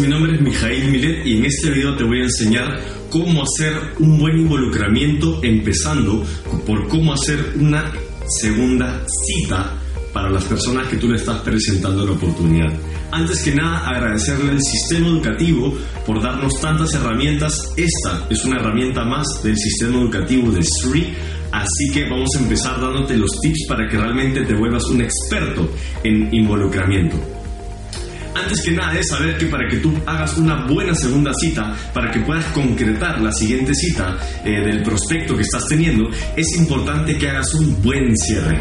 Mi nombre es Mijail Milet y en este video te voy a enseñar cómo hacer un buen involucramiento empezando por cómo hacer una segunda cita para las personas que tú le estás presentando la oportunidad. Antes que nada, agradecerle al sistema educativo por darnos tantas herramientas. Esta es una herramienta más del sistema educativo de SRI. Así que vamos a empezar dándote los tips para que realmente te vuelvas un experto en involucramiento. Antes que nada es saber que para que tú hagas una buena segunda cita, para que puedas concretar la siguiente cita eh, del prospecto que estás teniendo, es importante que hagas un buen cierre.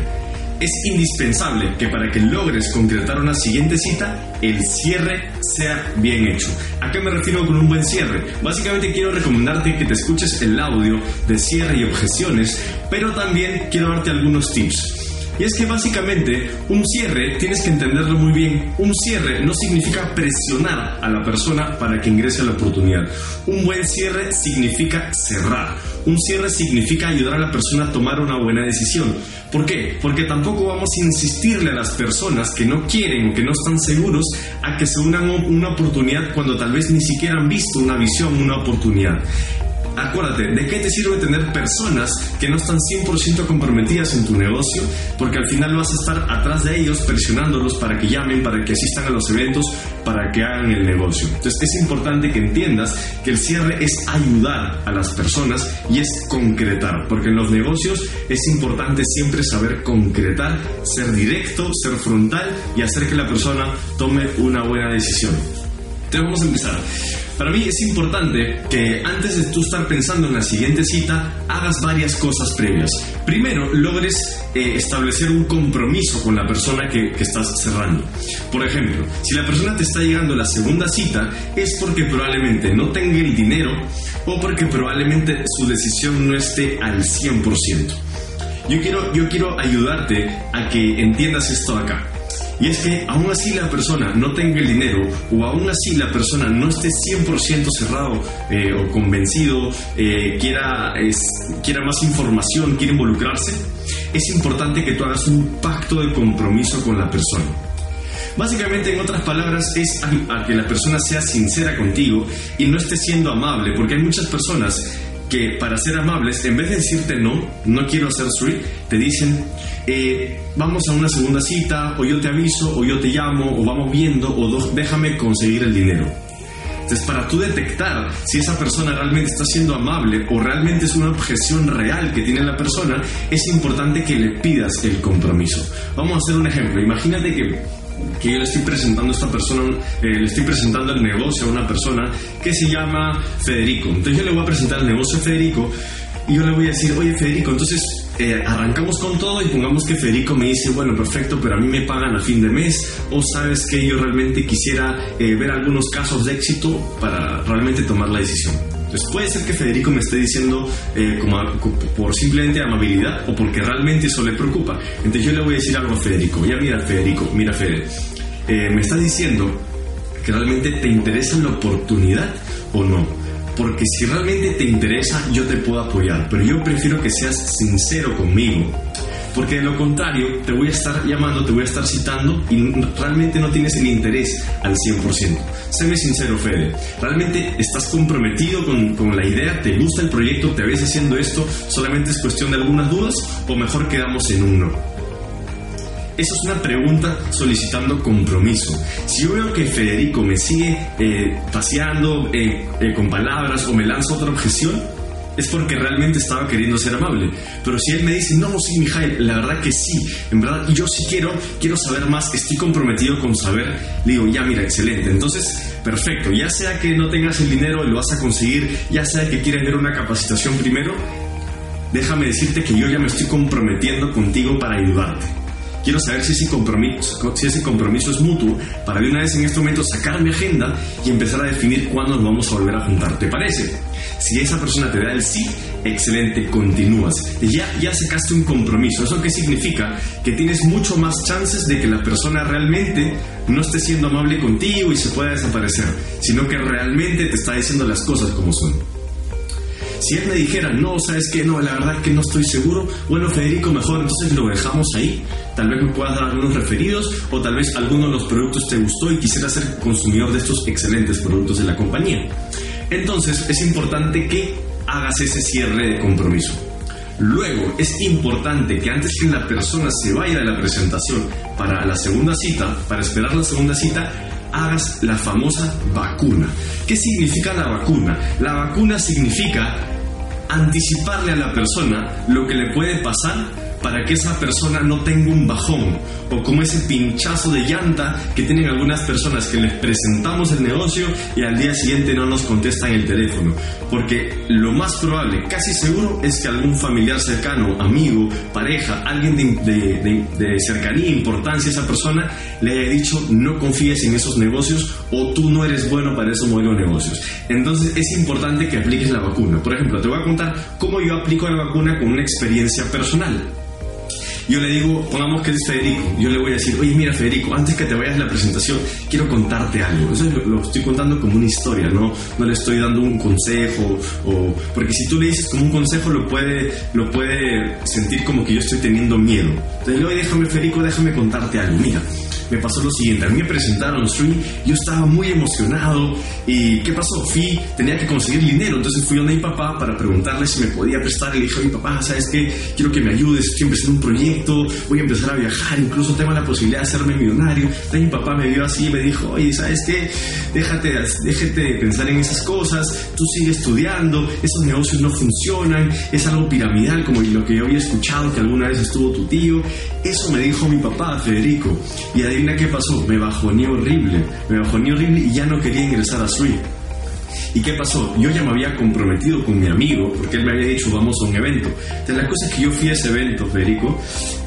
Es indispensable que para que logres concretar una siguiente cita, el cierre sea bien hecho. ¿A qué me refiero con un buen cierre? Básicamente quiero recomendarte que te escuches el audio de cierre y objeciones, pero también quiero darte algunos tips. Y es que básicamente un cierre, tienes que entenderlo muy bien, un cierre no significa presionar a la persona para que ingrese a la oportunidad. Un buen cierre significa cerrar. Un cierre significa ayudar a la persona a tomar una buena decisión. ¿Por qué? Porque tampoco vamos a insistirle a las personas que no quieren o que no están seguros a que se unan a una oportunidad cuando tal vez ni siquiera han visto una visión, una oportunidad acuérdate, ¿de qué te sirve tener personas que no están 100% comprometidas en tu negocio? Porque al final vas a estar atrás de ellos presionándolos para que llamen, para que asistan a los eventos, para que hagan el negocio. Entonces es importante que entiendas que el cierre es ayudar a las personas y es concretar, porque en los negocios es importante siempre saber concretar, ser directo, ser frontal y hacer que la persona tome una buena decisión. Entonces vamos a empezar. Para mí es importante que antes de tú estar pensando en la siguiente cita, hagas varias cosas previas. Primero, logres eh, establecer un compromiso con la persona que, estás cerrando. Por ejemplo, si la persona te está llegando a la segunda cita, es porque probablemente no tenga el dinero o porque probablemente su decisión no esté al 100%. Yo quiero, yo quiero ayudarte a que entiendas esto acá. Y es que aún así la persona no tenga el dinero o aún así la persona no esté 100% cerrado eh, o convencido, eh, quiera, quiera más información, quiera involucrarse, es importante que tú hagas un pacto de compromiso con la persona. Básicamente, en otras palabras, es a, que la persona sea sincera contigo y no esté siendo amable, porque hay muchas personas que para ser amables, en vez de decirte no, no quiero hacer street, te dicen, eh, vamos a una segunda cita, o yo te aviso, o yo te llamo, o vamos viendo, o déjame conseguir el dinero. Entonces, para tú detectar si esa persona realmente está siendo amable o realmente es una objeción real que tiene la persona, es importante que le pidas el compromiso. Vamos a hacer un ejemplo. Imagínate que que yo le estoy presentando a esta persona, eh, le estoy presentando el negocio a una persona que se llama Federico. Entonces yo le voy a presentar el negocio a Federico y yo le voy a decir, oye Federico, entonces eh, arrancamos con todo y pongamos que Federico me dice, bueno, perfecto, pero a mí me pagan a fin de mes, o sabes que yo realmente quisiera eh, ver algunos casos de éxito para realmente tomar la decisión. Entonces puede ser que Federico me esté diciendo eh, como por simplemente amabilidad o porque realmente eso le preocupa. Entonces yo le voy a decir algo a Federico. Ya mira Federico, mira Fede, eh, me estás diciendo que realmente te interesa la oportunidad o no. Porque si realmente te interesa, yo te puedo apoyar, pero yo prefiero que seas sincero conmigo porque de lo contrario te voy a estar llamando, te voy a estar citando y realmente no tienes el interés al 100%. Séme sincero, Fede, ¿realmente estás comprometido con, con la idea? ¿Te gusta el proyecto? ¿Te ves haciendo esto? ¿Solamente es cuestión de algunas dudas? ¿O mejor quedamos en un no? Eso es una pregunta solicitando compromiso. Si yo veo que Federico me sigue eh, paseando eh, eh, con palabras o me lanza otra objeción, es porque realmente estaba queriendo ser amable. Pero si él me dice, no, sí, Mijail, la verdad que sí, en verdad, yo sí quiero, quiero saber más, estoy comprometido con saber, le digo, ya, mira, excelente. Entonces, perfecto, ya sea que no tengas el dinero, lo vas a conseguir, ya sea que quieras ver una capacitación primero, déjame decirte que yo ya me estoy comprometiendo contigo para ayudarte. Quiero saber si ese, compromiso, si ese compromiso es mutuo para de una vez en este momento sacar mi agenda y empezar a definir cuándo nos vamos a volver a juntar. ¿Te parece? Si esa persona te da el sí, excelente, continúas. Ya, ya sacaste un compromiso. ¿Eso qué significa? Que tienes mucho más chances de que la persona realmente no esté siendo amable contigo y se pueda desaparecer, sino que realmente te está diciendo las cosas como son. Si él me dijera, no, sabes que no, la verdad que no estoy seguro, bueno, Federico, mejor entonces lo dejamos ahí. Tal vez me puedas dar algunos referidos o tal vez alguno de los productos te gustó y quisiera ser consumidor de estos excelentes productos de la compañía. Entonces es importante que hagas ese cierre de compromiso. Luego, es importante que antes que la persona se vaya de la presentación para la segunda cita, para esperar la segunda cita, hagas la famosa vacuna. ¿Qué significa la vacuna? La vacuna significa anticiparle a la persona lo que le puede pasar para que esa persona no tenga un bajón o como ese pinchazo de llanta que tienen algunas personas que les presentamos el negocio y al día siguiente no nos contestan el teléfono. Porque lo más probable, casi seguro, es que algún familiar cercano, amigo, pareja, alguien de, de cercanía, importancia a esa persona, le haya dicho no confíes en esos negocios o tú no eres bueno para esos modelos de negocios. Entonces es importante que apliques la vacuna. Por ejemplo, te voy a contar cómo yo aplico la vacuna con una experiencia personal yo le digo, pongamos que es Federico, yo le voy a decir, oye, mira Federico, antes que te vayas a la presentación, quiero contarte algo. Eso lo, estoy contando como una historia, ¿no? No le estoy dando un consejo, o, porque si tú le dices como un consejo, lo puede, lo puede sentir como que yo estoy teniendo miedo. Entonces, oye, déjame Federico, déjame contarte algo. Mira, me pasó lo siguiente. A mí me presentaron Stream, yo estaba muy emocionado. ¿Y qué pasó? Fui, tenía que conseguir dinero. Entonces fui a mi papá para preguntarle si me podía prestar. Le dije a mi papá, ¿sabes qué? Quiero que me ayudes. Estoy empezando un proyecto, voy a empezar a viajar. Incluso tengo la posibilidad de hacerme millonario. Entonces mi papá me vio así y me dijo, oye, ¿sabes qué? Déjate, déjate de pensar en esas cosas. Tú sigue estudiando. Esos negocios no funcionan. Es algo piramidal, como lo que yo había escuchado que alguna vez estuvo tu tío. Eso me dijo mi papá, Federico. Y qué pasó. Me bajoné horrible. Me bajoné horrible y ya no quería ingresar a Sweet. ¿Y qué pasó? Yo ya me había comprometido con mi amigo porque él me había dicho vamos a un evento. Entonces la cosa es que yo fui a ese evento, Federico,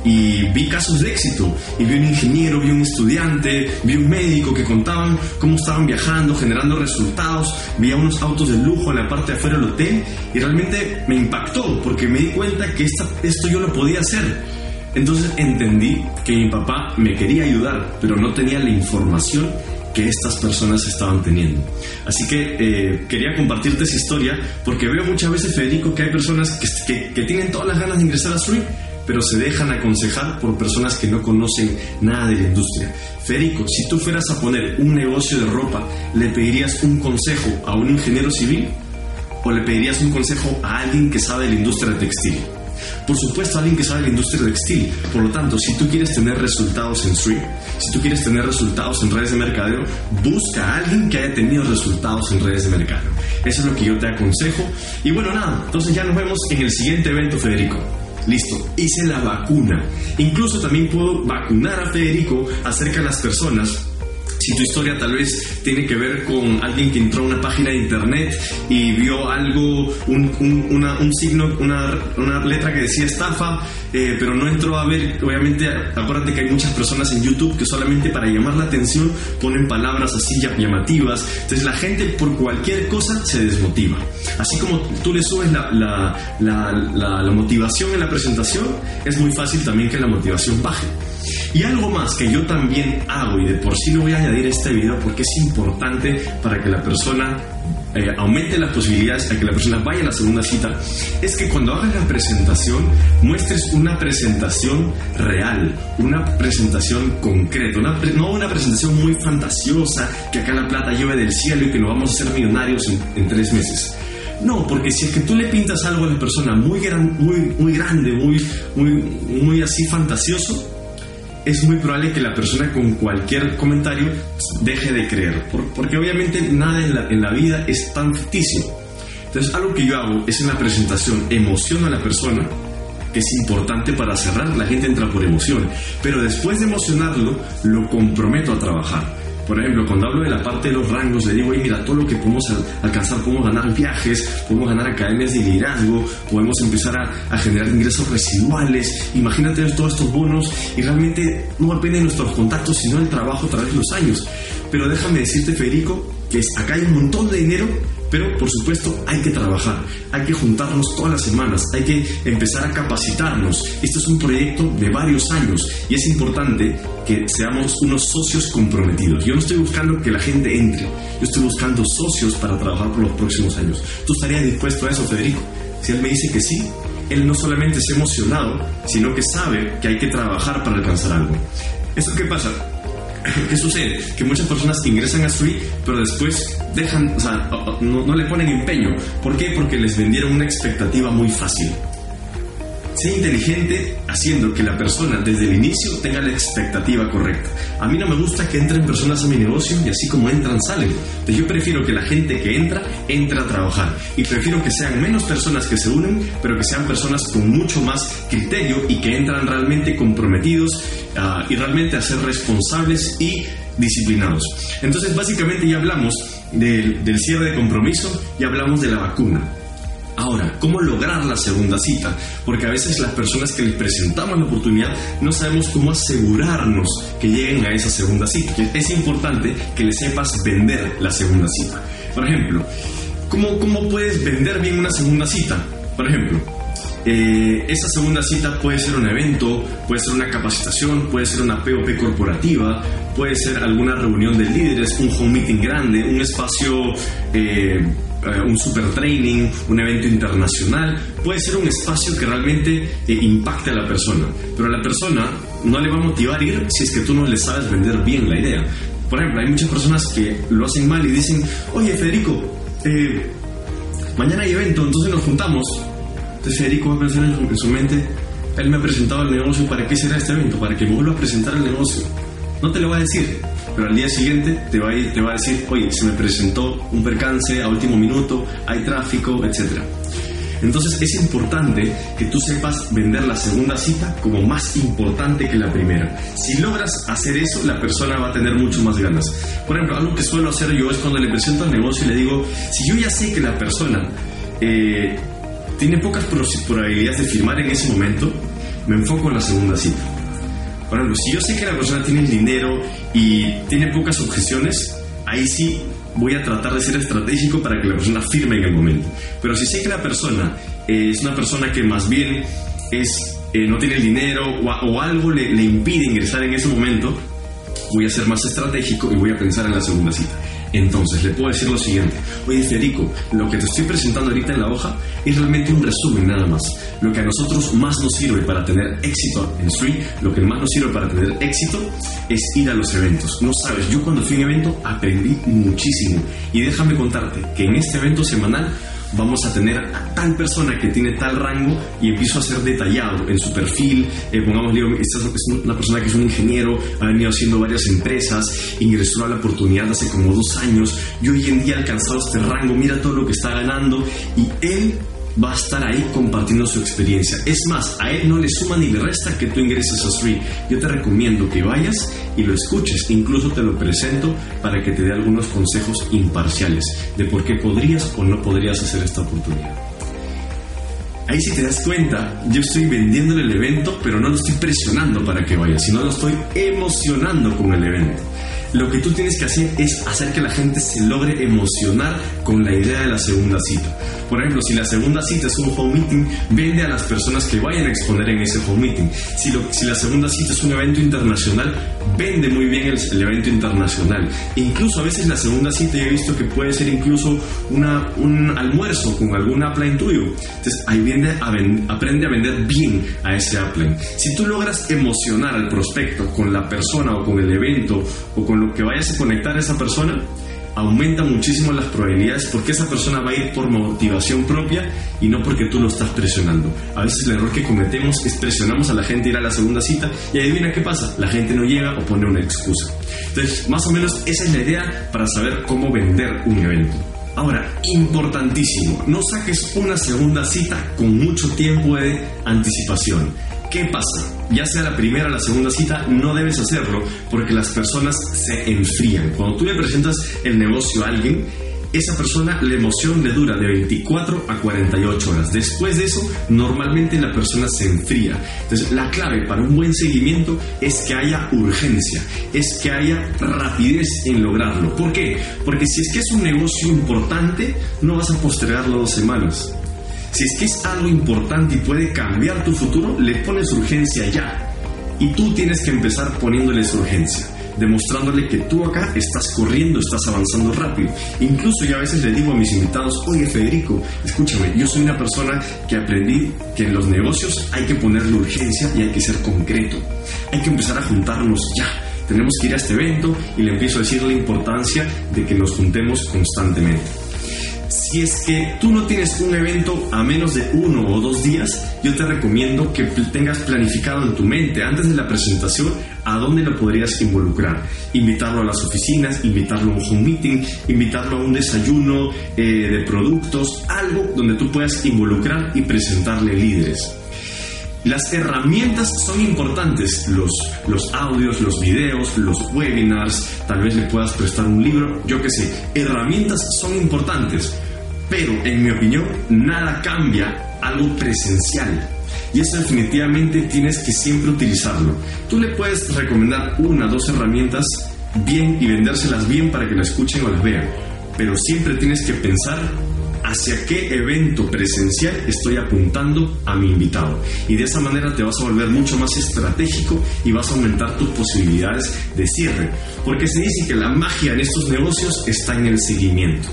y vi casos de éxito. Y vi un ingeniero, vi un estudiante, vi un médico que contaban cómo estaban viajando, generando resultados. Vi a unos autos de lujo en la parte de afuera del hotel y realmente me impactó porque me di cuenta que esto yo lo podía hacer. Entonces entendí que mi papá me quería ayudar, pero no tenía la información que estas personas estaban teniendo. Así que eh, quería compartirte esa historia porque veo muchas veces, Federico, que hay personas que, que, tienen todas las ganas de ingresar a Street, pero se dejan aconsejar por personas que no conocen nada de la industria. Federico, si tú fueras a poner un negocio de ropa, ¿le pedirías un consejo a un ingeniero civil o le pedirías un consejo a alguien que sabe de la industria textil? Por supuesto, alguien que sabe la industria textil. Por lo tanto, si tú quieres tener resultados en stream, si tú quieres tener resultados en redes de mercadeo, busca a alguien que haya tenido resultados en redes de mercadeo. Eso es lo que yo te aconsejo. Y bueno, nada, entonces ya nos vemos en el siguiente evento, Federico. Listo, hice la vacuna. Incluso también puedo vacunar a Federico acerca de las personas si tu historia tal vez tiene que ver con alguien que entró a una página de internet y vio algo, un, un, signo, una, una, letra que decía estafa, eh, pero no entró a ver, obviamente, acuérdate que hay muchas personas en YouTube que solamente para llamar la atención ponen palabras así llamativas. Entonces la gente por cualquier cosa se desmotiva. Así como tú le subes la, la, la, la motivación en la presentación, es muy fácil también que la motivación baje. Y algo más que yo también hago, y de por sí lo voy a añadir a este video porque es importante para que la persona eh, aumente las posibilidades para que la persona vaya a la segunda cita, es que cuando hagas la presentación muestres una presentación real, una presentación concreta, no una presentación muy fantasiosa, que acá la plata llueve del cielo y que nos vamos a hacer millonarios en, tres meses. No, porque si es que tú le pintas algo a la persona muy, gran, muy, muy grande, muy, muy, muy así fantasioso, es muy probable que la persona con cualquier comentario deje de creer, porque obviamente nada en la, en la vida es tan ficticio. Entonces, algo que yo hago es en la presentación, emociono a la persona, que es importante para cerrar, la gente entra por emoción, pero después de emocionarlo, lo comprometo a trabajar. Por ejemplo, cuando hablo de la parte de los rangos, le digo, mira, todo lo que podemos alcanzar, podemos ganar viajes, podemos ganar academias de liderazgo, podemos empezar a, generar ingresos residuales. Imagínate todos estos bonos y realmente no depende de nuestros contactos, sino del trabajo a través de los años. Pero déjame decirte, Federico, que acá hay un montón de dinero Pero por supuesto hay que trabajar, hay que juntarnos todas las semanas, hay que empezar a capacitarnos. Este es un proyecto de varios años y es importante que seamos unos socios comprometidos. Yo no estoy buscando que la gente entre, yo estoy buscando socios para trabajar por los próximos años. ¿Tú estarías dispuesto a eso, Federico? Si él me dice que sí, él no solamente es emocionado, sino que sabe que hay que trabajar para alcanzar algo. ¿Esto qué pasa? ¿Qué sucede? Que muchas personas ingresan a Street, pero después dejan, o sea, no, no le ponen empeño. ¿Por qué? Porque les vendieron una expectativa muy fácil. Sé inteligente haciendo que la persona desde el inicio tenga la expectativa correcta. A mí no me gusta que entren personas a mi negocio y así como entran salen. Entonces yo prefiero que la gente que entra entre a trabajar y prefiero que sean menos personas que se unen, pero que sean personas con mucho más criterio y que entran realmente comprometidos uh, y realmente a ser responsables y disciplinados. Entonces básicamente ya hablamos del, del cierre de compromiso y hablamos de la vacuna. Ahora, ¿cómo lograr la segunda cita? Porque a veces las personas que les presentamos la oportunidad no sabemos cómo asegurarnos que lleguen a esa segunda cita. Es importante que le sepas vender la segunda cita. Por ejemplo, ¿cómo, cómo puedes vender bien una segunda cita? Por ejemplo, eh, esa segunda cita puede ser un evento, puede ser una capacitación, puede ser una POP corporativa, puede ser alguna reunión de líderes, un home meeting grande, un espacio... Eh, un super training, un evento internacional, puede ser un espacio que realmente eh, impacte a la persona, pero a la persona no le va a motivar ir si es que tú no le sabes vender bien la idea. Por ejemplo, hay muchas personas que lo hacen mal y dicen, oye Federico, eh, mañana hay evento, entonces nos juntamos. Entonces Federico va a pensar en su, mente, él me ha presentado el negocio, ¿para qué será este evento? Para que me vuelva a presentar el negocio. No te lo va a decir, pero al día siguiente te va, a ir, te va a decir, oye, se me presentó un percance a último minuto, hay tráfico, etc. Entonces es importante que tú sepas vender la segunda cita como más importante que la primera. Si logras hacer eso, la persona va a tener mucho más ganas. Por ejemplo, algo que suelo hacer yo es cuando le presento el negocio y le digo, si yo ya sé que la persona eh, tiene pocas probabilidades de firmar en ese momento, me enfoco en la segunda cita. Por ejemplo, si yo sé que la persona tiene el dinero y tiene pocas objeciones, ahí sí voy a tratar de ser estratégico para que la persona firme en el momento. Pero si sé que la persona es una persona que más bien es, eh, no tiene el dinero o, algo le, le impide ingresar en ese momento, voy a ser más estratégico y voy a pensar en la segunda cita. Entonces, le puedo decir lo siguiente. Oye, Federico, lo que te estoy presentando ahorita en la hoja es realmente un resumen nada más. Lo que a nosotros más nos sirve para tener éxito en Street, lo que más nos sirve para tener éxito es ir a los eventos. No sabes, yo cuando fui a un evento aprendí muchísimo. Y déjame contarte que en este evento semanal vamos a tener a tal persona que tiene tal rango y empiezo a ser detallado en su perfil. Eh, pongamos, digo, esta es una persona que es un ingeniero, ha venido haciendo varias empresas, ingresó a la oportunidad hace como dos años y hoy en día ha alcanzado este rango, mira todo lo que está ganando y él va a estar ahí compartiendo su experiencia. Es más, a él no le suma ni le resta que tú ingreses a Street. Yo te recomiendo que vayas y lo escuches. Incluso te lo presento para que te dé algunos consejos imparciales de por qué podrías o no podrías hacer esta oportunidad. Ahí si te das cuenta, yo estoy vendiéndole el evento, pero no lo estoy presionando para que vaya, sino lo estoy emocionando con el evento lo que tú tienes que hacer es hacer que la gente se logre emocionar con la idea de la segunda cita. Por ejemplo, si la segunda cita es un home meeting, vende a las personas que vayan a exponer en ese home meeting. Si, si la segunda cita es un evento internacional, vende muy bien el, evento internacional. incluso a veces la segunda cita yo he visto que puede ser incluso una, un almuerzo con algún upline tuyo. Entonces ahí viene a aprende a vender bien a ese upline. Si tú logras emocionar al prospecto con la persona o con el evento o con lo que vayas a conectar a esa persona, aumenta muchísimo las probabilidades porque esa persona va a ir por motivación propia y no porque tú lo estás presionando. A veces el error que cometemos es presionamos a la gente a ir a la segunda cita y adivina qué pasa, la gente no llega o pone una excusa. Entonces, más o menos esa es la idea para saber cómo vender un evento. Ahora, importantísimo, no saques una segunda cita con mucho tiempo de anticipación. ¿Qué pasa? Ya sea la primera o la segunda cita, no debes hacerlo porque las personas se enfrían. Cuando tú le presentas el negocio a alguien, esa persona la emoción le dura de 24 a 48 horas. Después de eso, normalmente la persona se enfría. Entonces, la clave para un buen seguimiento es que haya urgencia, es que haya rapidez en lograrlo. ¿Por qué? Porque si es que es un negocio importante, no vas a postergarlo dos semanas. Si es que es algo importante y puede cambiar tu futuro, le pones urgencia ya. Y tú tienes que empezar poniéndoles urgencia demostrándole que tú acá estás corriendo, estás avanzando rápido. Incluso yo a veces le digo a mis invitados, oye Federico, escúchame, yo soy una persona que aprendí que en los negocios hay que ponerle urgencia y hay que ser concreto. Hay que empezar a juntarnos ya. Tenemos que ir a este evento y le empiezo a decir la importancia de que nos juntemos constantemente si es que tú no tienes un evento a menos de uno o dos días, yo te recomiendo que tengas planificado en tu mente antes de la presentación a dónde lo podrías involucrar. Invitarlo a las oficinas, invitarlo a un home meeting, invitarlo a un desayuno eh, de productos, algo donde tú puedas involucrar y presentarle líderes. Las herramientas son importantes, los, los audios, los videos, los webinars, tal vez le puedas prestar un libro, yo qué sé, herramientas son importantes, pero en mi opinión nada cambia algo presencial. Y eso definitivamente tienes que siempre utilizarlo. Tú le puedes recomendar una dos herramientas bien y vendérselas bien para que la escuchen o las vean, pero siempre tienes que pensar hacia qué evento presencial estoy apuntando a mi invitado. Y de esa manera te vas a volver mucho más estratégico y vas a aumentar tus posibilidades de cierre. Porque se dice que la magia en estos negocios está en el seguimiento.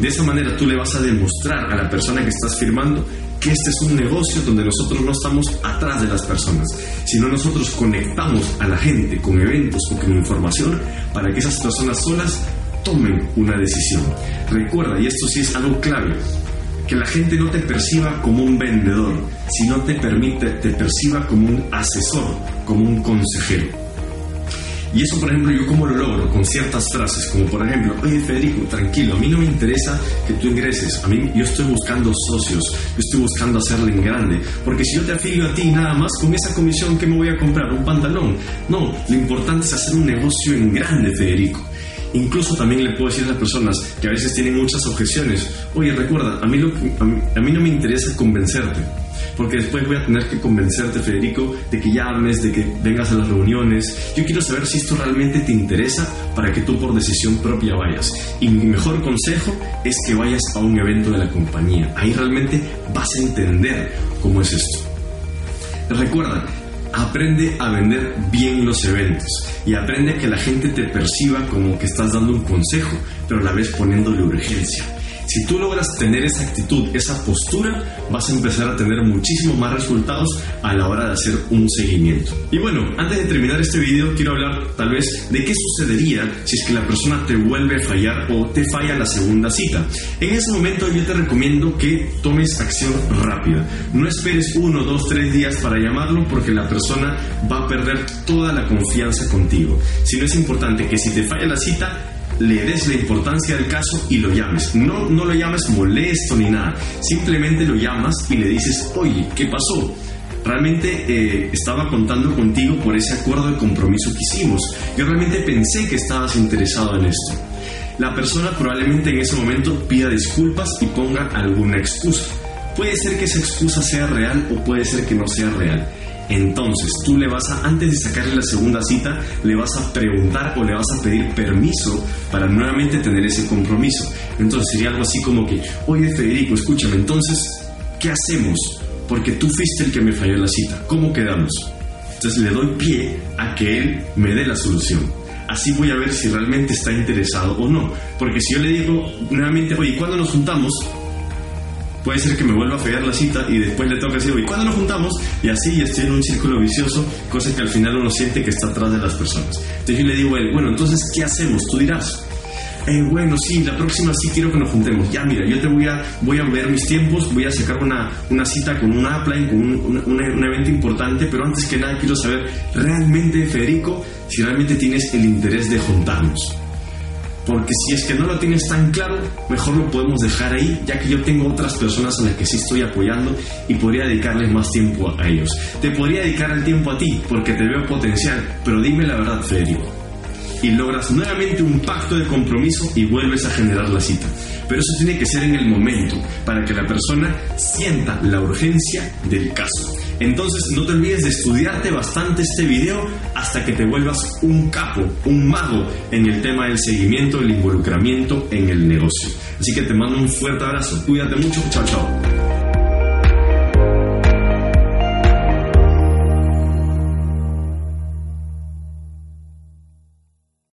De esa manera tú le vas a demostrar a la persona que estás firmando que este es un negocio donde nosotros no estamos atrás de las personas, sino nosotros conectamos a la gente con eventos o con información para que esas personas solas tomen una decisión. Recuerda, y esto sí es algo clave, que la gente no te perciba como un vendedor, sino te permite, te perciba como un asesor, como un consejero. Y eso, por ejemplo, yo cómo lo logro con ciertas frases, como por ejemplo, oye Federico, tranquilo, a mí no me interesa que tú ingreses, a mí yo estoy buscando socios, yo estoy buscando hacerle en grande, porque si yo te afilio a ti nada más con esa comisión, ¿qué me voy a comprar? ¿Un pantalón? No, lo importante es hacer un negocio en grande, Federico. Incluso también le puedo decir a las personas que a veces tienen muchas objeciones, oye, recuerda, a mí, lo, a mí, no me interesa convencerte, porque después voy a tener que convencerte, Federico, de que llames, de que vengas a las reuniones. Yo quiero saber si esto realmente te interesa para que tú por decisión propia vayas. Y mi mejor consejo es que vayas a un evento de la compañía. Ahí realmente vas a entender cómo es esto. Recuerda, aprende a vender bien los eventos y aprende a que la gente te perciba como que estás dando un consejo, pero a la vez poniéndole urgencia. Si tú logras tener esa actitud, esa postura, vas a empezar a tener muchísimo más resultados a la hora de hacer un seguimiento. Y bueno, antes de terminar este video, quiero hablar tal vez de qué sucedería si es que la persona te vuelve a fallar o te falla la segunda cita. En ese momento yo te recomiendo que tomes acción rápida. No esperes uno, dos, tres días para llamarlo porque la persona va a perder toda la confianza contigo. Si no es importante que si te falla la cita, le des la importancia del caso y lo llames. No, no lo llames molesto ni nada. Simplemente lo llamas y le dices, oye, ¿qué pasó? Realmente eh, estaba contando contigo por ese acuerdo de compromiso que hicimos. Yo realmente pensé que estabas interesado en esto. La persona probablemente en ese momento pida disculpas y ponga alguna excusa. Puede ser que esa excusa sea real o puede ser que no sea real. Entonces, tú le vas a, antes de sacarle la segunda cita, le vas a preguntar o le vas a pedir permiso para nuevamente tener ese compromiso. Entonces sería algo así como que, oye Federico, escúchame, entonces, ¿qué hacemos? Porque tú fuiste el que me falló la cita. ¿Cómo quedamos? Entonces le doy pie a que él me dé la solución. Así voy a ver si realmente está interesado o no. Porque si yo le digo nuevamente, oye, ¿cuándo nos juntamos? Puede ser que me vuelva a fallar la cita y después le toca decir, ¿y cuándo nos juntamos? Y así estoy en un círculo vicioso, cosa que al final uno siente que está atrás de las personas. Entonces yo le digo a él, bueno, entonces, ¿qué hacemos? Tú dirás. Eh, bueno, sí, la próxima sí quiero que nos juntemos. Ya, mira, yo te voy a, voy a ver mis tiempos, voy a sacar una, una cita con un upline, con un, un evento importante, pero antes que nada quiero saber realmente, Federico, si realmente tienes el interés de juntarnos porque si es que no lo tienes tan claro, mejor lo podemos dejar ahí, ya que yo tengo otras personas a las que sí estoy apoyando y podría dedicarles más tiempo a ellos. Te podría dedicar el tiempo a ti, porque te veo potencial, pero dime la verdad, Federico. Y logras nuevamente un pacto de compromiso y vuelves a generar la cita. Pero eso tiene que ser en el momento, para que la persona sienta la urgencia del caso. Entonces no te olvides de estudiarte bastante este video hasta que te vuelvas un capo, un mago en el tema del seguimiento, del involucramiento en el negocio. Así que te mando un fuerte abrazo, cuídate mucho, chao chao.